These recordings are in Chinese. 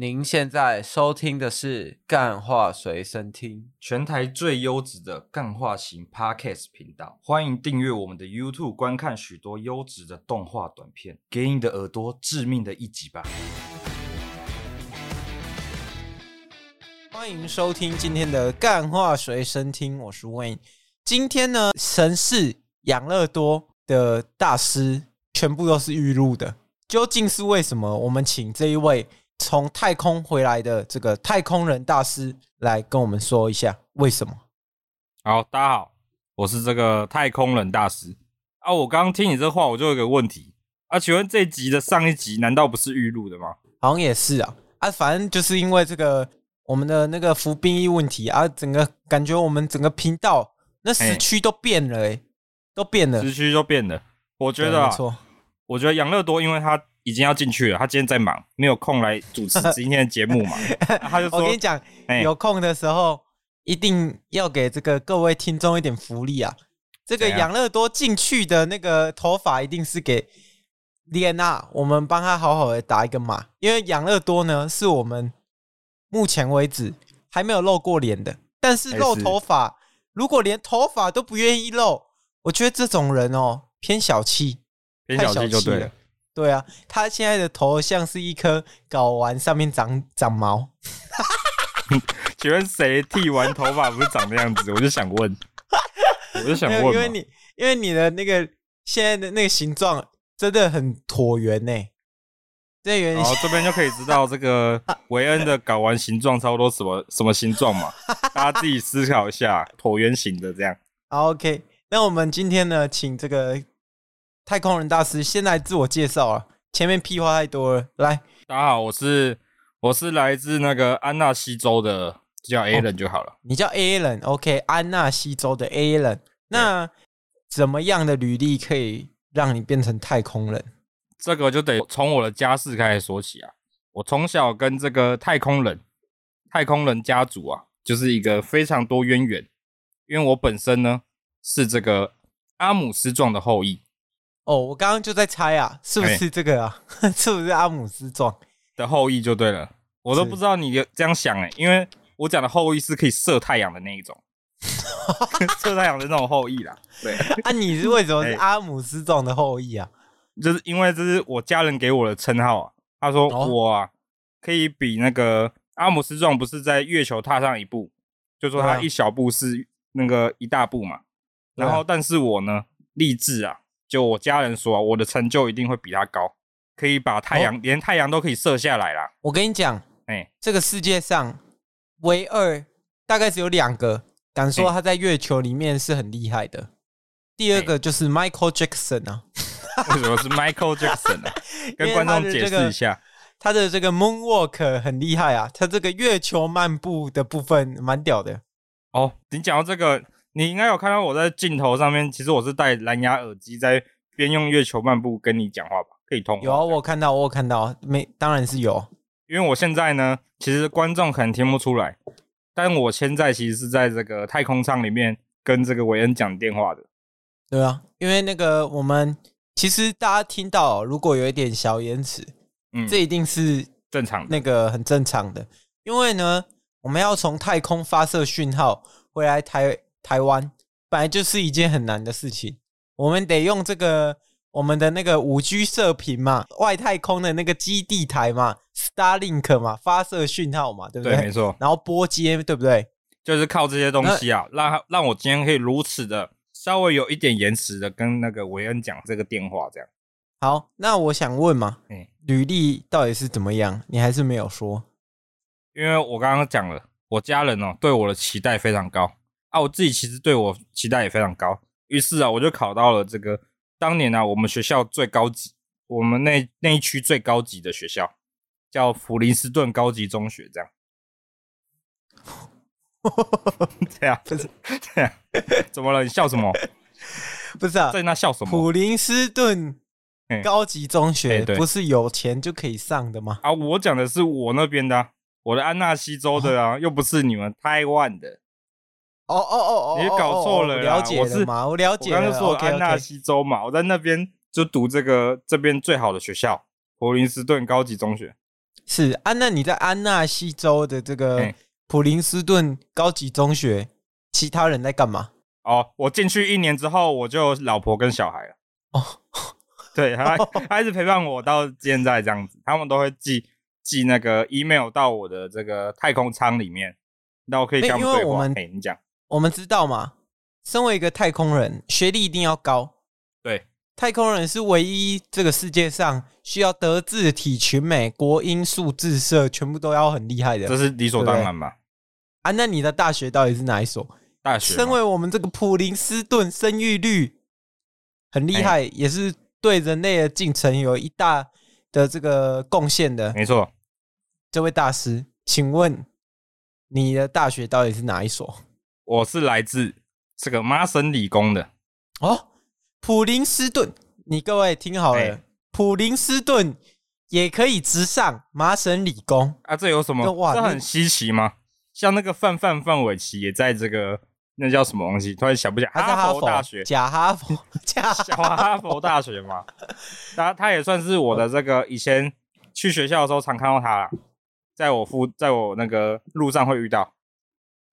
您现在收听的是《干话随身听》，全台最优质的干话型 Podcast 频道。欢迎订阅我们的 YouTube，观看许多优质的动画短片，给你的耳朵致命的一击吧！欢迎收听今天的《干话随身听》，我是 Wayne。今天呢，神是养乐多的大师全部都是预录的，究竟是为什么？我们请这一位。从太空回来的这个太空人大师来跟我们说一下为什么？好，大家好，我是这个太空人大师啊。我刚刚听你这话，我就有个问题啊，请问这集的上一集难道不是预录的吗？好像也是啊啊，反正就是因为这个我们的那个服兵役问题啊，整个感觉我们整个频道那时区都变了、欸，哎，都变了，时区都变了。我觉得、啊，没错，我觉得养乐多，因为他。已经要进去了，他今天在忙，没有空来主持 今天的节目嘛？他就说：“我跟你讲，欸、有空的时候一定要给这个各位听众一点福利啊！这个养乐多进去的那个头发一定是给丽安娜，我们帮他好好的打一个码，因为养乐多呢是我们目前为止还没有露过脸的，但是露头发，欸、如果连头发都不愿意露，我觉得这种人哦偏小气，偏小气就对了。”对啊，他现在的头像是一颗睾丸，上面长长毛。请问谁剃完头发不是长那样子？我就想问，我就想问，因为你因为你的那个现在的那个形状真的很椭圆呢。这圆，然 后这边就可以知道这个维恩的睾丸形状差不多什么什么形状嘛？大家自己思考一下，椭圆形的这样。好，OK，那我们今天呢，请这个。太空人大师，先来自我介绍啊！前面屁话太多了，来，大家好，我是我是来自那个安纳西州的，叫 Alan 就好了。哦、你叫 Alan，OK？、安纳西州的 Alan，那怎么样的履历可以让你变成太空人？这个就得从我的家世开始说起啊！我从小跟这个太空人、太空人家族啊，就是一个非常多渊源，因为我本身呢是这个阿姆斯壮的后裔。哦，我刚刚就在猜啊，是不是这个啊？欸、是不是阿姆斯壮的后裔就对了？我都不知道你这样想哎、欸，因为我讲的后裔是可以射太阳的那一种，射太阳的那种后裔啦。对，啊，你是为什么是阿姆斯壮的后裔啊？就是因为这是我家人给我的称号啊。他说我啊，可以比那个阿姆斯壮不是在月球踏上一步，就说他一小步是那个一大步嘛。然后，但是我呢，励志啊。就我家人说，我的成就一定会比他高，可以把太阳、哦、连太阳都可以射下来啦。我跟你讲，哎、欸，这个世界上唯二大概只有两个敢说他在月球里面是很厉害的。欸、第二个就是 Michael Jackson 啊。为什么是 Michael Jackson 啊？跟观众解释一下，他的这个 Moonwalk 很厉害啊，他这个月球漫步的部分蛮屌的。哦，你讲到这个。你应该有看到我在镜头上面，其实我是戴蓝牙耳机在边用月球漫步跟你讲话吧，可以通话。有啊，我看到，我有看到，没，当然是有。因为我现在呢，其实观众可能听不出来，但我现在其实是在这个太空舱里面跟这个韦恩讲电话的。对啊，因为那个我们其实大家听到如果有一点小延迟，嗯，这一定是正常的，那个很正常的。因为呢，我们要从太空发射讯号回来台。台湾本来就是一件很难的事情，我们得用这个我们的那个五 G 射频嘛，外太空的那个基地台嘛，Starlink 嘛，发射讯号嘛，对不对？对，没错。然后拨接，对不对？就是靠这些东西啊，让让我今天可以如此的稍微有一点延迟的跟那个韦恩讲这个电话，这样。好，那我想问嘛，嗯，履历到底是怎么样？你还是没有说，因为我刚刚讲了，我家人哦对我的期待非常高。啊，我自己其实对我期待也非常高，于是啊，我就考到了这个当年啊，我们学校最高级，我们那那一区最高级的学校，叫普林斯顿高级中学，这样。这样不是这样？怎么了？你笑什么？不是啊，在那笑什么？普林斯顿高级中学不是有钱就可以上的吗？啊，我讲的是我那边的啊，我的安纳西州的啊，又不是你们台湾的。哦哦哦哦，你搞错了，了解了吗？我了解。我刚刚说安纳西州嘛，我在那边就读这个这边最好的学校——普林斯顿高级中学。是安那你在安纳西州的这个普林斯顿高级中学，其他人在干嘛？哦，我进去一年之后，我就老婆跟小孩了。哦，对，他他一直陪伴我到现在这样子，他们都会寄寄那个 email 到我的这个太空舱里面，那我可以跟他们对话。们，你讲，我们知道嘛，身为一个太空人，学历一定要高。对。太空人是唯一这个世界上需要德智体群美、国英数智社全部都要很厉害的，这是理所当然嘛？啊，那你的大学到底是哪一所？大学？身为我们这个普林斯顿生育率很厉害，欸、也是对人类的进程有一大的这个贡献的。没错，这位大师，请问你的大学到底是哪一所？我是来自这个麻省理工的哦。普林斯顿，你各位听好了，欸、普林斯顿也可以直上麻省理工啊？这有什么？哇，这很稀奇吗？像那个范范范玮琪也在这个，那叫什么东西？突然想不起来。哈，哈佛大学，假哈佛，假小哈佛大学嘛。他他也算是我的这个以前去学校的时候常看到他，在我附在我那个路上会遇到。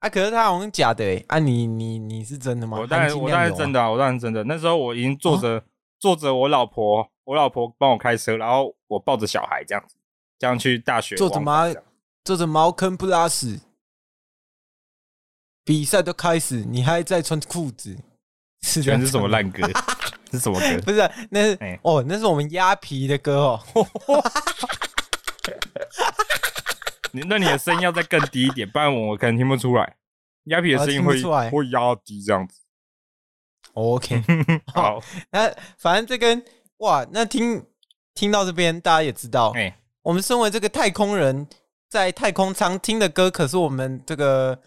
啊！可是他好像假的哎！啊你，你你你是真的吗？我当然我当然是真的啊！我当然是真的。那时候我已经坐着、哦、坐着我老婆，我老婆帮我开车，然后我抱着小孩这样子，这样去大学。坐着茅坐着茅坑不拉屎，比赛都开始，你还在穿裤子？是全是什么烂歌？是什么歌？不是，那是、欸、哦，那是我们鸭皮的歌哦。你那你的声音要再更低一点，不然我可能听不出来。鸭皮的声音会会压低这样子。OK，好，那反正这跟哇，那听听到这边，大家也知道，哎、欸，我们身为这个太空人，在太空舱听的歌，可是我们这个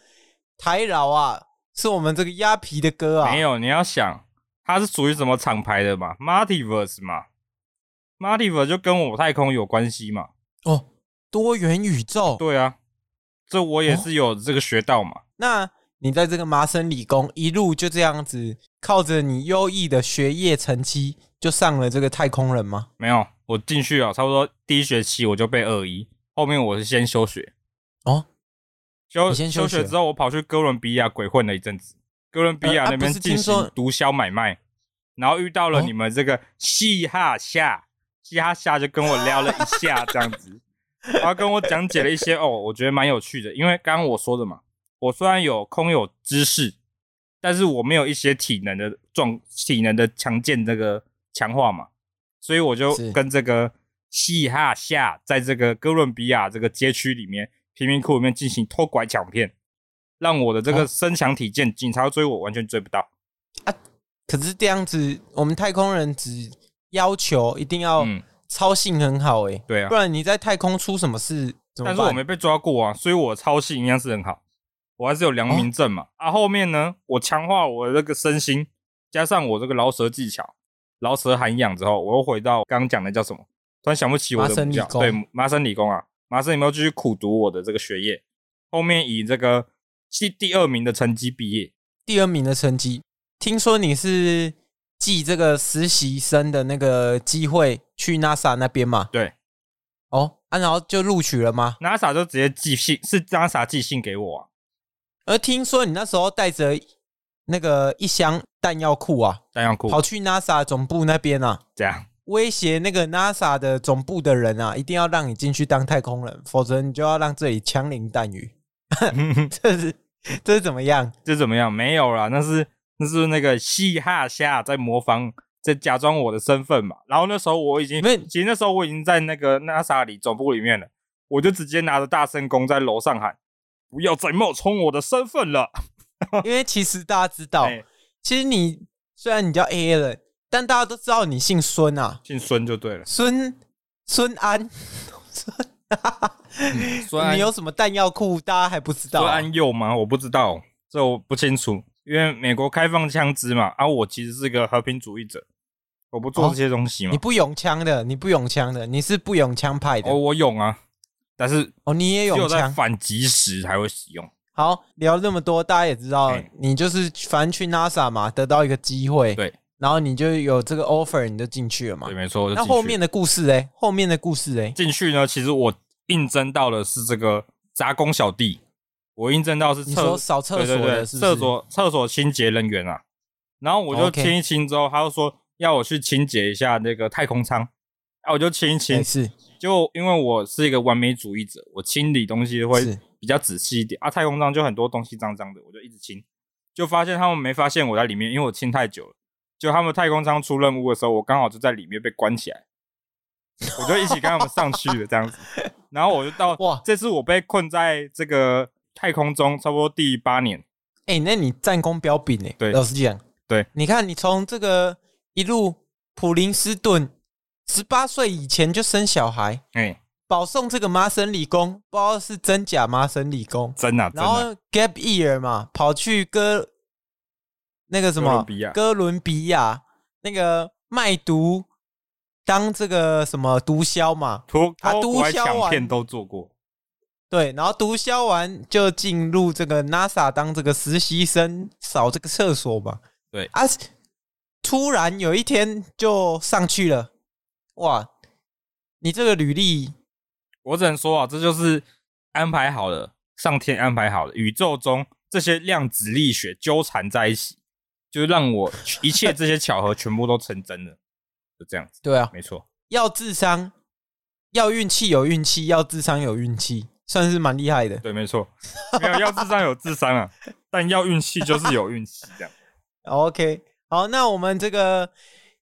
台饶啊，是我们这个鸭皮的歌啊。没有，你要想它是属于什么厂牌的嘛？Multiverse 嘛，Multiverse 就跟我太空有关系嘛。哦。多元宇宙，对啊，这我也是有这个学到嘛。哦、那你在这个麻省理工一路就这样子，靠着你优异的学业成绩，就上了这个太空人吗？没有，我进去啊，差不多第一学期我就被二一，后面我是先休学。哦，休先休学之后，我跑去哥伦比亚鬼混了一阵子，哥伦比亚那边进行毒枭买卖，然后遇到了你们这个嘻哈夏，嘻哈夏就跟我聊了一下，这样子。他跟我讲解了一些哦，我觉得蛮有趣的，因为刚刚我说的嘛，我虽然有空有知识，但是我没有一些体能的壮体能的强健这个强化嘛，所以我就跟这个嘻哈夏在这个哥伦比亚这个街区里面贫民窟里面进行偷拐抢骗，让我的这个身强体健，警察追我完全追不到啊！可是这样子，我们太空人只要求一定要、嗯。操性很好哎、欸，对啊，不然你在太空出什么事？但是我没被抓过啊，所以我操性应该是很好，我还是有良民证嘛。哦、啊，后面呢，我强化我的这个身心，加上我这个饶舌技巧、饶舌涵养之后，我又回到刚刚讲的叫什么？突然想不起我的名叫对，麻省理工啊，麻省有没有继续苦读我的这个学业？后面以这个第第二名的成绩毕业，第二名的成绩，听说你是。寄这个实习生的那个机会去 NASA 那边嘛？对，哦，啊，然后就录取了吗？NASA 就直接寄信，是 NASA 寄信给我啊。而听说你那时候带着那个一箱弹药库啊，弹药库跑去 NASA 总部那边啊，这样威胁那个 NASA 的总部的人啊，一定要让你进去当太空人，否则你就要让这里枪林弹雨。这是这是怎么样？这怎么样？没有啦，那是。那是那个嘻哈虾在模仿，在假装我的身份嘛。然后那时候我已经，其实那时候我已经在那个 NASA 里总部里面了，我就直接拿着大声公在楼上喊：“不要再冒充我的身份了。”因为其实大家知道，欸、其实你虽然你叫 Alan，但大家都知道你姓孙啊，姓孙就对了，孙孙安，孙，你有什么弹药库？大家还不知道、啊？孙安佑吗？我不知道，这我不清楚。因为美国开放枪支嘛，啊，我其实是个和平主义者，我不做这些东西嘛。哦、你不用枪的，你不用枪的，你是不用枪派的。哦，我用啊，但是哦，你也有枪，反击时才会使用。好，聊那么多，大家也知道，欸、你就是反正去 NASA 嘛，得到一个机会，对，然后你就有这个 offer，你就进去了嘛。对，没错。那后面的故事嘞，后面的故事嘞，进去呢，其实我应征到的是这个杂工小弟，我应征到是厕扫厕所的厕所厕所清洁人员啊。然后我就清一清之后，他就说要我去清洁一下那个太空舱，啊，我就清一清。是，就因为我是一个完美主义者，我清理东西会比较仔细一点啊。太空舱就很多东西脏脏的，我就一直清，就发现他们没发现我在里面，因为我清太久了。就他们太空舱出任务的时候，我刚好就在里面被关起来，我就一起跟他们上去了这样子。然后我就到哇，这次我被困在这个太空中，差不多第八年。哎、欸，那你战功彪炳哎，对，老实讲。对，你看，你从这个一路普林斯顿，十八岁以前就生小孩，哎、欸，保送这个麻省理工，不知道是真假麻省理工，真的、啊。然后 gap year 嘛，跑去哥那个什么哥伦比亚那个卖毒，当这个什么毒枭嘛，他毒枭片都做过。对，然后毒枭完就进入这个 NASA 当这个实习生，扫这个厕所嘛。对啊，突然有一天就上去了，哇！你这个履历，我只能说啊，这就是安排好了，上天安排好了，宇宙中这些量子力学纠缠在一起，就让我一切这些巧合全部都成真了，就这样子。对啊，没错，要智商，要运气有运气，要智商有运气，算是蛮厉害的。对，没错，没有要智商有智商啊，但要运气就是有运气这样。OK，好，那我们这个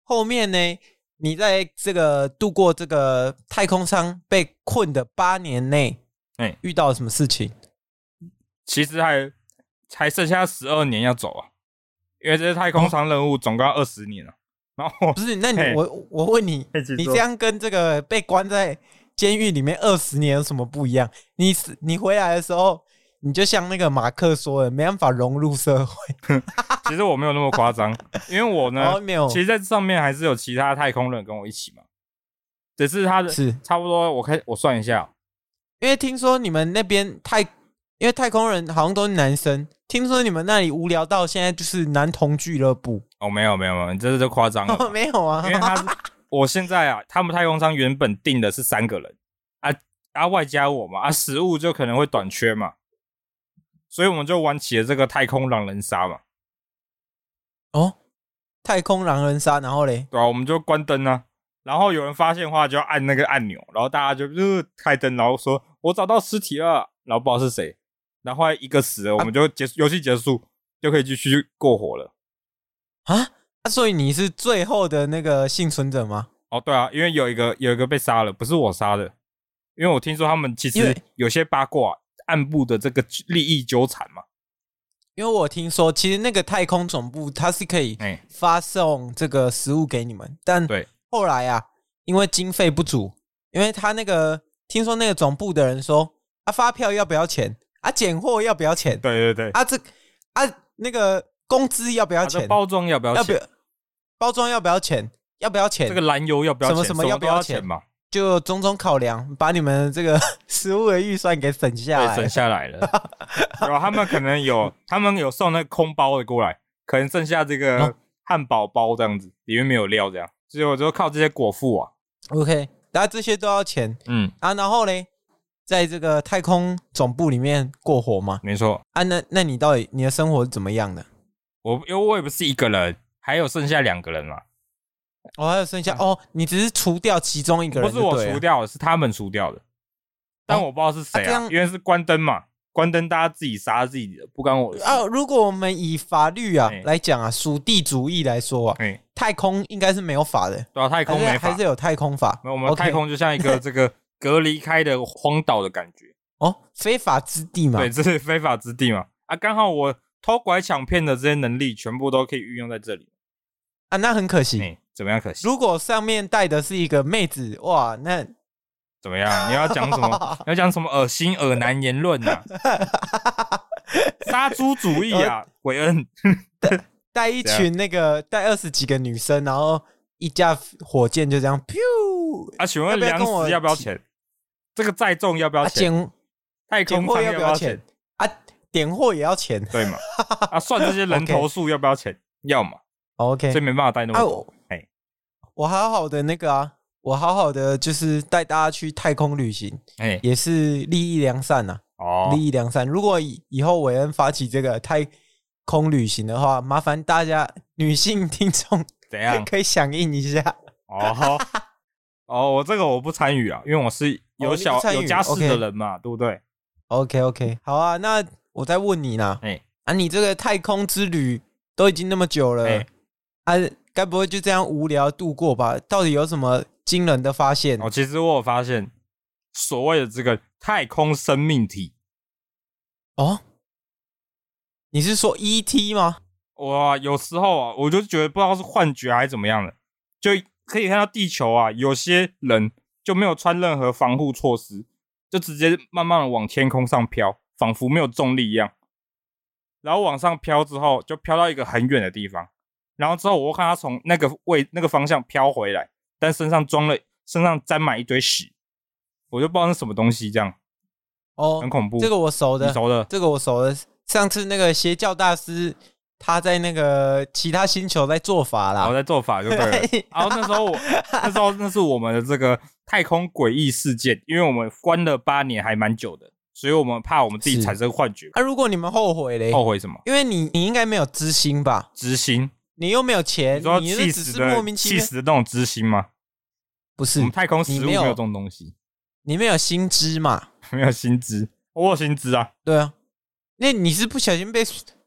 后面呢？你在这个度过这个太空舱被困的八年内，哎，遇到了什么事情？其实还还剩下十二年要走啊，因为这些太空舱任务总共要二十年了。然后不是，那你我我问你，你这样跟这个被关在监狱里面二十年有什么不一样？你你回来的时候。你就像那个马克说的，没办法融入社会。其实我没有那么夸张，因为我呢，哦、没有。其实在上面还是有其他太空人跟我一起嘛。只是他的是差不多，我开我算一下，因为听说你们那边太，因为太空人好像都是男生，听说你们那里无聊到现在就是男同俱乐部。哦，没有没有没有，你这是就夸张了。哦，没有啊，因为他是我现在啊，他们太空舱原本定的是三个人啊啊，外加我嘛啊，食物就可能会短缺嘛。所以我们就玩起了这个太空狼人杀嘛。哦，太空狼人杀，然后嘞？对啊，我们就关灯啊，然后有人发现的话就要按那个按钮，然后大家就呃开灯，然后说我找到尸体了，然后不知道是谁，然后一个死了，我们就结游戏结束，就可以继续过火了。啊？那所以你是最后的那个幸存者吗？哦，对啊，因为有一个有一个被杀了，不是我杀的，因为我听说他们其实有些八卦。暗部的这个利益纠缠嘛，因为我听说，其实那个太空总部它是可以发送这个食物给你们，但对后来啊，因为经费不足，因为他那个听说那个总部的人说，啊发票要不要钱？啊拣货要不要钱？对对对，啊这啊那个工资要不要钱？包装要不要钱？包装要不要钱？要不要钱？这个燃油要不要钱？什么什么要不要钱嘛？就种种考量，把你们这个 食物的预算给省下来，省下来了。然后他们可能有，他们有送那个空包的过来，可能剩下这个汉堡包这样子，里面没有料这样，所以我就靠这些果腹啊。OK，然后这些都要钱，嗯啊，然后嘞，在这个太空总部里面过活吗，没错啊，那那你到底你的生活是怎么样的？我因为我也不是一个人，还有剩下两个人嘛。哦，还有剩下哦，你只是除掉其中一个人，不是我除掉的，是他们除掉的，但我不知道是谁啊，因为是关灯嘛，关灯大家自己杀自己的，不关我啊。如果我们以法律啊来讲啊，属地主义来说啊，太空应该是没有法的，对啊，太空没法，还是有太空法。没有我们太空就像一个 这个隔离开的荒岛的感觉哦，非法之地嘛，对，这是非法之地嘛啊，刚好我偷拐抢骗的这些能力全部都可以运用在这里啊，那很可惜。怎么样？可惜，如果上面带的是一个妹子，哇，那怎么样？你要讲什么？要讲什么恶心、恶男言论呐？杀猪主义啊，韦恩 带一群那个带二十几个女生，然后一架火箭就这样，噗！啊，请问粮食要不要钱？这个载重要不要钱？太空舱要不要钱？啊，点货也要钱，对嘛？啊，算这些人 头数要不要钱？要嘛？OK，所以没办法带那么多。哎我好好的那个啊，我好好的就是带大家去太空旅行，哎、欸，也是利益良善呐、啊。哦，利益良善。如果以以后韦恩发起这个太空旅行的话，麻烦大家女性听众怎样 可以响应一下。哦，哦，我这个我不参与啊，因为我是有小、哦、有家室的人嘛，okay. 对不对？OK OK，好啊，那我在问你呢？哎、欸，啊，你这个太空之旅都已经那么久了，哎、欸，啊，该不会就这样无聊度过吧？到底有什么惊人的发现？哦，其实我有发现所谓的这个。太空生命体哦，你是说 ET 吗？哇，有时候啊，我就觉得不知道是幻觉还是怎么样的，就可以看到地球啊，有些人就没有穿任何防护措施，就直接慢慢的往天空上飘，仿佛没有重力一样。然后往上飘之后，就飘到一个很远的地方。然后之后我看他从那个位那个方向飘回来，但身上装了，身上沾满一堆屎。我就不知道是什么东西，这样哦，很恐怖。这个我熟的，熟的，这个我熟的。上次那个邪教大师，他在那个其他星球在做法啦，我在做法就对了。然后那时候我 那时候那是我们的这个太空诡异事件，因为我们关了八年，还蛮久的，所以我们怕我们自己产生幻觉。啊，如果你们后悔嘞？后悔什么？因为你你应该没有知心吧？知心？你又没有钱？你说气死的气死的那种知心吗？不是，我们太空食物没有这种东西。你没有薪资嘛？没有薪资，我有薪资啊。对啊，那你是不小心被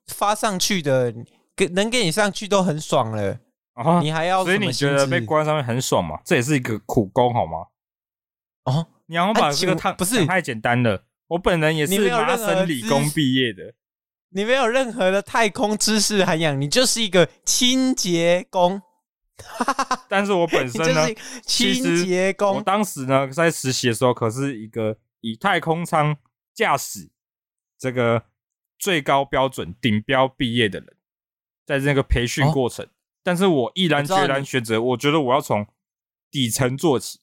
发上去的，给能给你上去都很爽了啊！你还要？所以你觉得被关上面很爽吗？这也是一个苦工，好吗？哦，你要把这个太不是太简单了。我本人也是麻省理工毕业的，你没有任何的太空知识涵养，你就是一个清洁工。但是我本身呢，清洁工，我当时呢在实习的时候，可是一个以太空舱驾驶这个最高标准顶标毕业的人，在这个培训过程，哦，但是我毅然决然选择，我觉得我要从底层做起，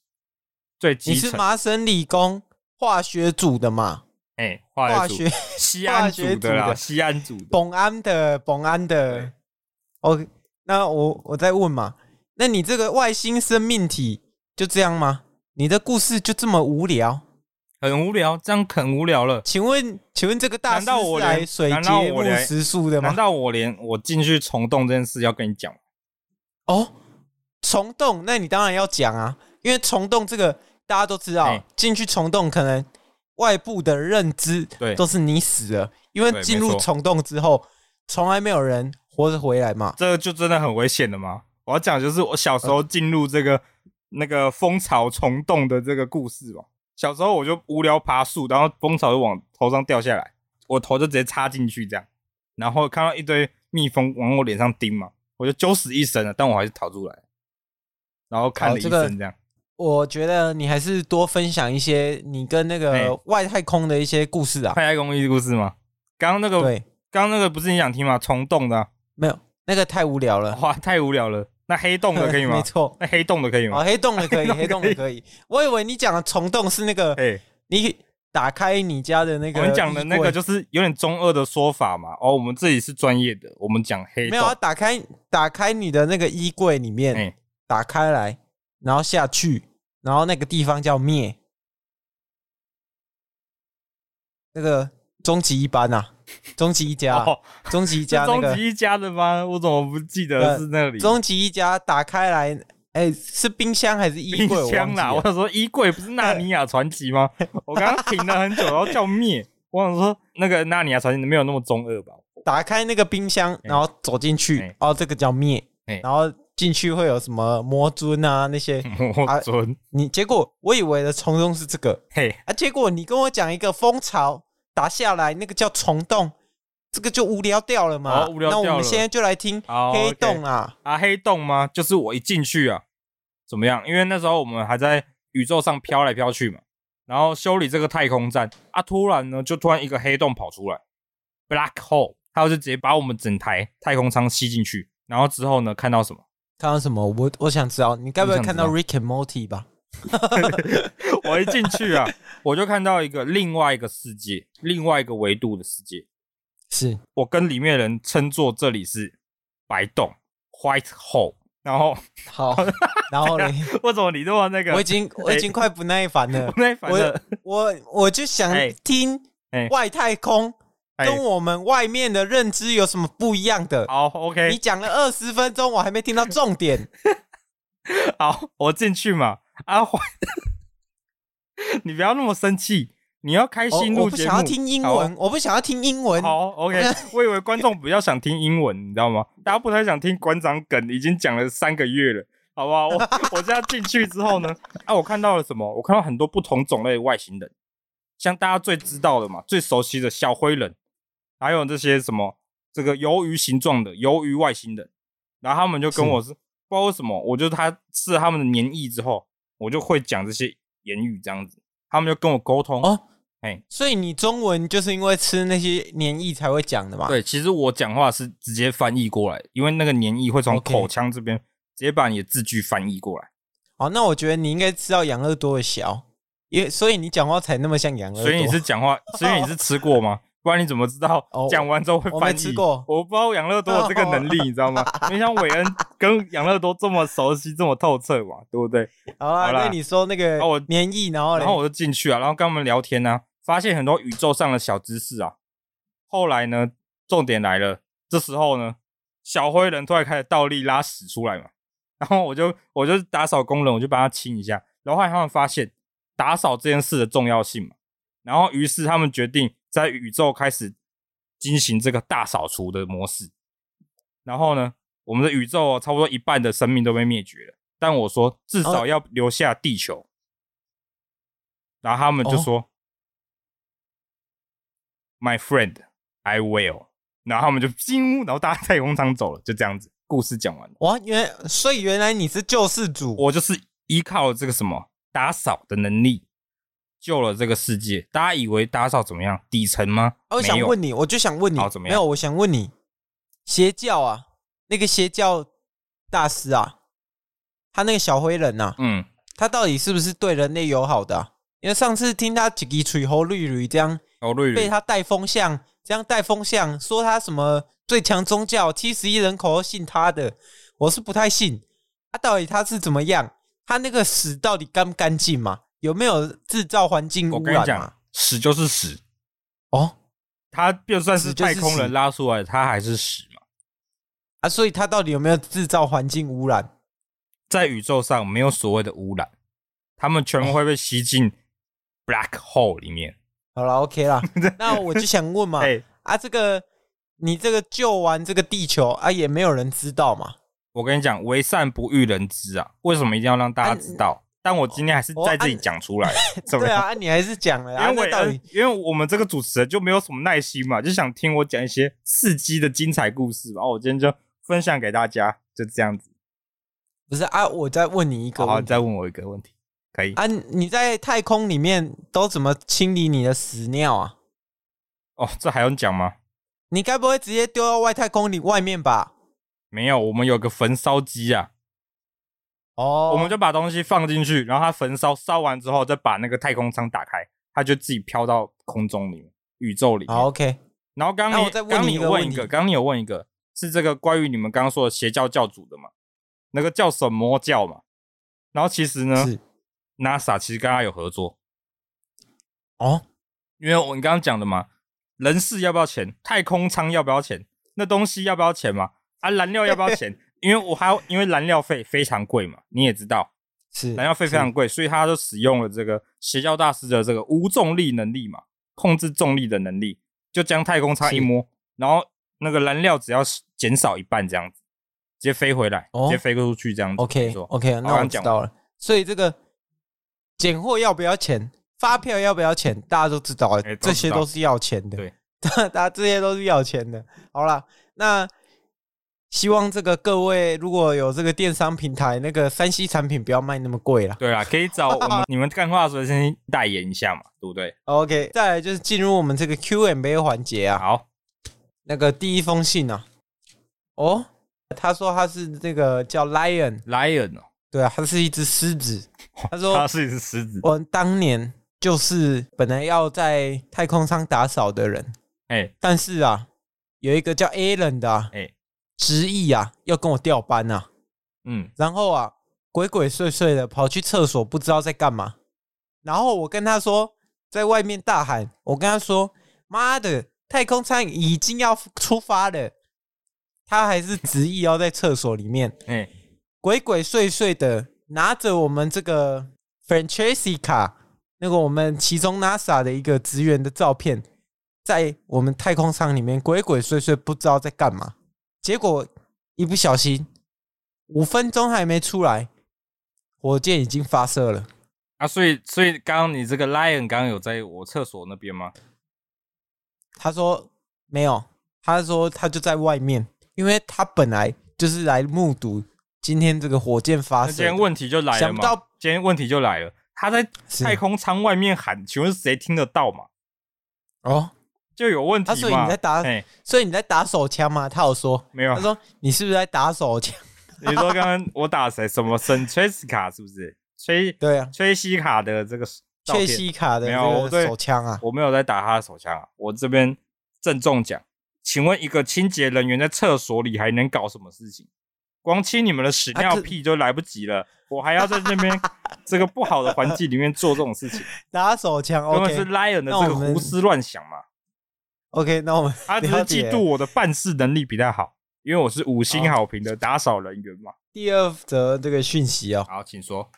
最基层。你是麻省理工化学组的嘛？哎，欸，化学西安组的啦，西安组的，本安的，本安的。OK，那我我再问嘛。那你这个外星生命体就这样吗？你的故事就这么无聊？很无聊，这样很无聊了。请问，请问这个大师是来水节目实数的吗？难道我连我进去虫洞这件事要跟你讲？哦，虫洞，那你当然要讲啊，因为虫洞这个大家都知道，进去虫洞可能外部的认知对都是你死了，因为进入虫洞之后，从来没有人活着回来嘛。这个就真的很危险的嘛？我要讲就是我小时候进入这个那个蜂巢虫洞的这个故事嘛。小时候我就无聊爬树，然后蜂巢就往头上掉下来，我头就直接插进去这样，然后看到一堆蜜蜂往我脸上叮嘛，我就九死一生了，但我还是逃出来，然后看了医生这样。这个、我觉得你还是多分享一些你跟那个外太空的一些故事啊。外太空一些故事吗？刚刚那个对，刚刚那个不是你想听吗？虫洞的、啊、没有，那个太无聊了，哇，太无聊了。那黑洞的 可以吗？没错，那黑洞的可以吗？哦，黑洞的可以，黑洞的可以。我以为你讲的虫洞是那个，哎，你打开你家的那个。我们讲的那个就是有点中二的说法嘛。哦，我们这里是专业的，我们讲黑洞。没有啊，打开打开你的那个衣柜里面，打开来，然后下去，然后那个地方叫灭，那个终极一班呐。终极一家，哦、终极一家那个，终极一家的吗？我怎么不记得是那里？终极一家打开来，哎、欸，是冰箱还是衣柜？冰箱啦！我想说衣柜不是《纳尼亚传奇》吗？我刚刚停了很久，然后叫灭。我想说那个《纳尼亚传奇》没有那么中二吧？打开那个冰箱，然后走进去、欸，哦，这个叫灭、欸。然后进去会有什么魔尊啊那些 魔尊、啊？你结果我以为的虫洞是这个，嘿啊！结果你跟我讲一个蜂巢。打下来那个叫虫洞，这个就无聊掉了嘛。哦、无聊掉了。那我们现在就来听黑洞啊、哦 okay、啊，黑洞吗？就是我一进去啊，怎么样？因为那时候我们还在宇宙上飘来飘去嘛，然后修理这个太空站啊，突然呢就突然一个黑洞跑出来，black hole，它就直接把我们整台太空舱吸进去。然后之后呢，看到什么？看到什么？我我想知道，你该不会看到 Rick and Morty 吧？我一进去啊，我就看到一个另外一个世界，另外一个维度的世界。是我跟里面的人称作这里是白洞 （White Hole）。然后 好，然后呢？为什么你这么那个？我已经我已经快不耐烦了，不耐烦了。我我我就想听外太空跟我们外面的认知有什么不一样的？好，OK。你讲了二十分钟，我还没听到重点。好，我进去嘛。阿坏，你不要那么生气。你要开心录节目，我不想要听英文，我不想要听英文。好，OK。我以为观众比较想听英文，你知道吗？大家不太想听馆长梗，已经讲了三个月了，好不好？我我现在进去之后呢，啊，我看到了什么？我看到很多不同种类的外星人，像大家最知道的嘛，最熟悉的小灰人，还有这些什么这个鱿鱼形状的鱿鱼外星人，然后他们就跟我是，是不知道为什么，我就他吃了他们的黏液之后，我就会讲这些言语这样子。他们就跟我沟通哦，哎，所以你中文就是因为吃那些黏液才会讲的嘛？对，其实我讲话是直接翻译过来，因为那个黏液会从口腔这边直接把你的字句翻译过来。哦，那我觉得你应该知道养乐多的小，因为所以你讲话才那么像养乐多。所以你是讲话，所以你是 吃过吗？不然你怎么知道讲完之后会翻译？我没吃过，我不知道养乐多有 这个能力，你知道吗？没像韦恩跟养乐多这么熟悉，这么透彻嘛，对不对？好啦，那你说那个我黏液，然后然后我就进去啊，然后跟他们聊天呢，发现很多宇宙上的小知识啊。后来呢，重点来了，这时候呢，小灰人突然开始倒立拉屎出来嘛，然后我就我就打扫工人，我就帮他清一下，然后后来他们发现打扫这件事的重要性嘛，然后于是他们决定。在宇宙开始进行这个大扫除的模式，然后呢，我们的宇宙差不多一半的生命都被灭绝了。但我说至少要留下地球，哦、然后他们就说、哦、：“My friend, I will。”然后他们就进屋，然后大家太空舱走了，就这样子，故事讲完了。哇，原所以原来你是救世主，我就是依靠这个什么打扫的能力。救了这个世界，大家以为打扫怎么样？底层吗？我想问你，我就想问你，怎么样？没有，我想问你，邪教啊，那个邪教大师啊，他那个小灰人呐，嗯，他到底是不是对人类友好的啊？因为上次听他几个吹猴绿绿这样，被他带风向，这样带风向说他什么最强宗教，七十亿人口都信他的，我是不太信。他到底他是怎么样？他那个屎到底干不干净嘛？有没有制造环境污染嘛？屎就是屎哦，它就算是太空人拉出来，它还是屎嘛。啊，所以它到底有没有制造环境污染？在宇宙上没有所谓的污染，他们全部会被吸进 black hole 里面。好了，OK 了，那我就想问嘛，啊，这个你这个救完这个地球啊，也没有人知道嘛？我跟你讲，为善不欲人知啊，为什么一定要让大家知道？但我今天还是在这里讲出来，对啊，你还是讲了，因为因为我们这个主持人就没有什么耐心嘛，就想听我讲一些刺激的精彩故事，然后我今天就分享给大家，就这样子。不是啊，我再问你一个，好，再问我一个问题，可以啊？你在太空里面都怎么清理你的屎尿啊？哦，这还用讲吗？你该不会直接丢到外太空里外面吧？没有，我们有个焚烧机啊。哦，我们就把东西放进去，然后它焚烧，烧完之后再把那个太空舱打开，它就自己飘到空中里面，宇宙里面。好，OK。然后刚刚你刚你问一个，刚刚你有问一个，是这个关于你们刚刚说的邪教教主的嘛？那个叫什么教嘛？然后其实呢，NASA 其实跟他有合作。哦，因为我你刚刚讲的嘛，人事要不要钱？太空舱要不要钱？那东西要不要钱嘛？啊，燃料要不要钱？因为我还要，因为燃料费非常贵嘛，你也知道，是燃料费非常贵，所以他就使用了这个邪教大师的这个无重力能力嘛，控制重力的能力，就将太空舱一摸，然后那个燃料只要减少一半这样子，直接飞回来，直接飞出去这样子。OK OK，那我讲到了。所以这个捡货要不要钱？发票要不要钱？大家都知道，这些都是要钱的。对，大家这些都是要钱的。好了，那。希望这个各位如果有这个电商平台，那个三 C 产品不要卖那么贵了。对啊，可以找我们你们干话随身代言一下嘛，对不对？OK，再来就是进入我们这个 Q&A 环节啊。好，那个第一封信啊，哦，他说他是这个叫 Lion，Lion 哦，对啊，他是一只狮子。他说他是一只狮子。我当年就是本来要在太空舱打扫的人，哎，但是啊，有一个叫 Alan 的，哎。执意啊，要跟我调班呐、啊，嗯，然后啊，鬼鬼祟祟的跑去厕所，不知道在干嘛。然后我跟他说，在外面大喊，我跟他说：“妈的，太空舱已经要出发了。”他还是执意要在厕所里面，哎，鬼鬼祟祟的拿着我们这个 Francesca，那个我们其中 NASA 的一个职员的照片，在我们太空舱里面鬼鬼祟祟，不知道在干嘛。结果一不小心，五分钟还没出来，火箭已经发射了。啊，所以所以刚刚你这个 Lion 刚刚有在我厕所那边吗？他说没有，他说他就在外面，因为他本来就是来目睹今天这个火箭发射。今天问题就来了嘛，想不到今天问题就来了，他在太空舱外面喊，请问谁听得到嘛？哦，就有问题嘛？所以你在打，所以你在打手枪吗？他有说没有？他说你是不是在打手枪？你说刚刚我打谁？什么森崔斯卡是不是？崔对啊，崔西卡的这个崔西卡的没有手枪啊，我没有在打他的手枪啊。我这边郑重讲，请问一个清洁人员在厕所里还能搞什么事情？光清你们的屎尿屁就来不及了，啊、我还要在这边 这个不好的环境里面做这种事情，打手枪，根本是 Lion 的这个胡思乱想嘛。OK，那我们他只是嫉妒我的办事能力比他好，因为我是五星好评的打扫人员嘛。第二则这个讯息哦，好，请说。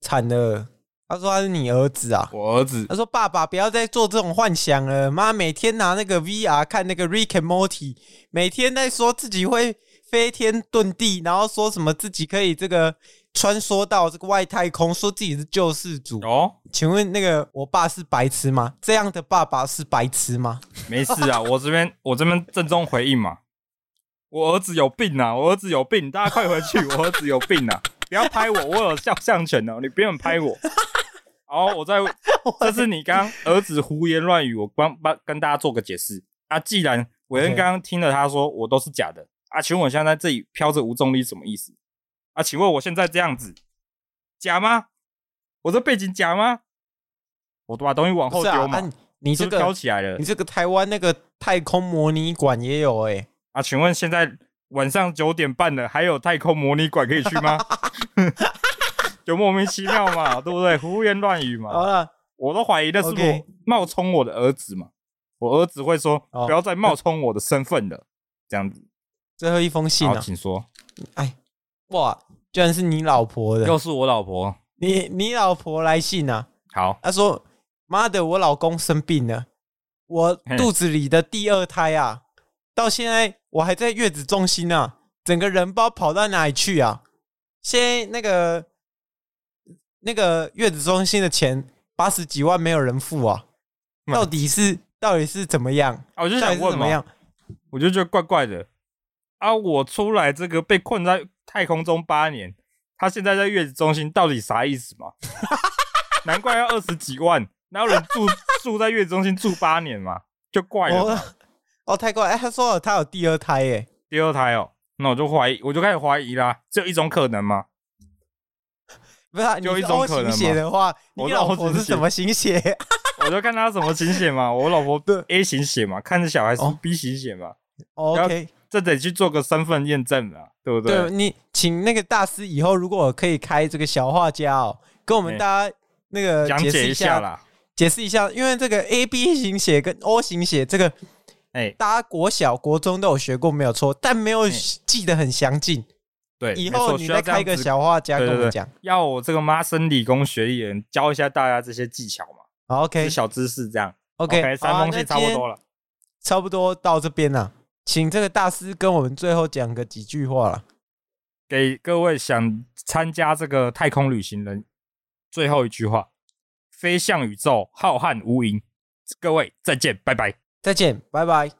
惨了，他说他是你儿子啊，我儿子。他说爸爸不要再做这种幻想了，妈每天拿那个 VR 看那个 Rick and Morty，每天在说自己会飞天遁地，然后说什么自己可以这个穿梭到这个外太空，说自己是救世主哦。请问那个我爸是白痴吗？这样的爸爸是白痴吗？没事啊，我这边我这边郑重回应嘛，我儿子有病啊，我儿子有病，大家快回去，我儿子有病啊。不要拍我，我有肖像权哦！你不用拍我。好，我在，这是你刚儿子胡言乱语，我帮帮跟大家做个解释啊。既然伟恩刚刚听了他说我都是假的啊，请问我现在在这里飘着无重力什么意思啊？请问我现在这样子假吗？我这背景假吗？我都把东西往后丢嘛。你这个飘起来了，你这个台湾那个太空模拟馆也有哎啊？请问现在？晚上九点半了，还有太空模拟馆可以去吗？就莫名其妙嘛，对不对？胡言乱语嘛。好了，我都怀疑那是我冒充我的儿子嘛。我儿子会说：“不要再冒充我的身份了。”这样子。最后一封信啊，请说。哎，哇，居然是你老婆的，又是我老婆。你你老婆来信啊？好，她说：“妈的，我老公生病了，我肚子里的第二胎啊。”到现在我还在月子中心啊，整个人不知道跑到哪里去啊！现在那个那个月子中心的钱八十几万没有人付啊，到底是到底是怎么样？啊，我就想问怎么样？我就觉得怪怪的啊！我出来这个被困在太空中八年，他现在在月子中心到底啥意思嘛？难怪要二十几万，哪有人住 住在月子中心住八年嘛？就怪了。哦，太怪！哎，他说了他有第二胎，耶，第二胎哦，那我就怀疑，我就开始怀疑啦。只有一种可能吗？不是、啊，就一种可能写的话，你老婆是什么型血？我就看她什么型血嘛。我老婆对 A 型血嘛，看着小孩是 B 型血嘛。哦、OK，这得去做个身份验证啊，对不对？对，你请那个大师以后如果可以开这个小画家哦，跟我们大家那个讲解一下啦，解释一下，因为这个 A B 型血跟 O 型血这个。哎，大家国小、国中都有学过，没有错，但没有记得很详尽。对，以后你再开一个小画家跟我讲，要我这个麻省理工学历人教一下大家这些技巧嘛。好，OK，小知识这样。OK，, okay 三封信差不多了，差不多到这边了，请这个大师跟我们最后讲个几句话了，给各位想参加这个太空旅行人最后一句话：飞向宇宙，浩瀚无垠。各位再见，拜拜。再见，拜拜。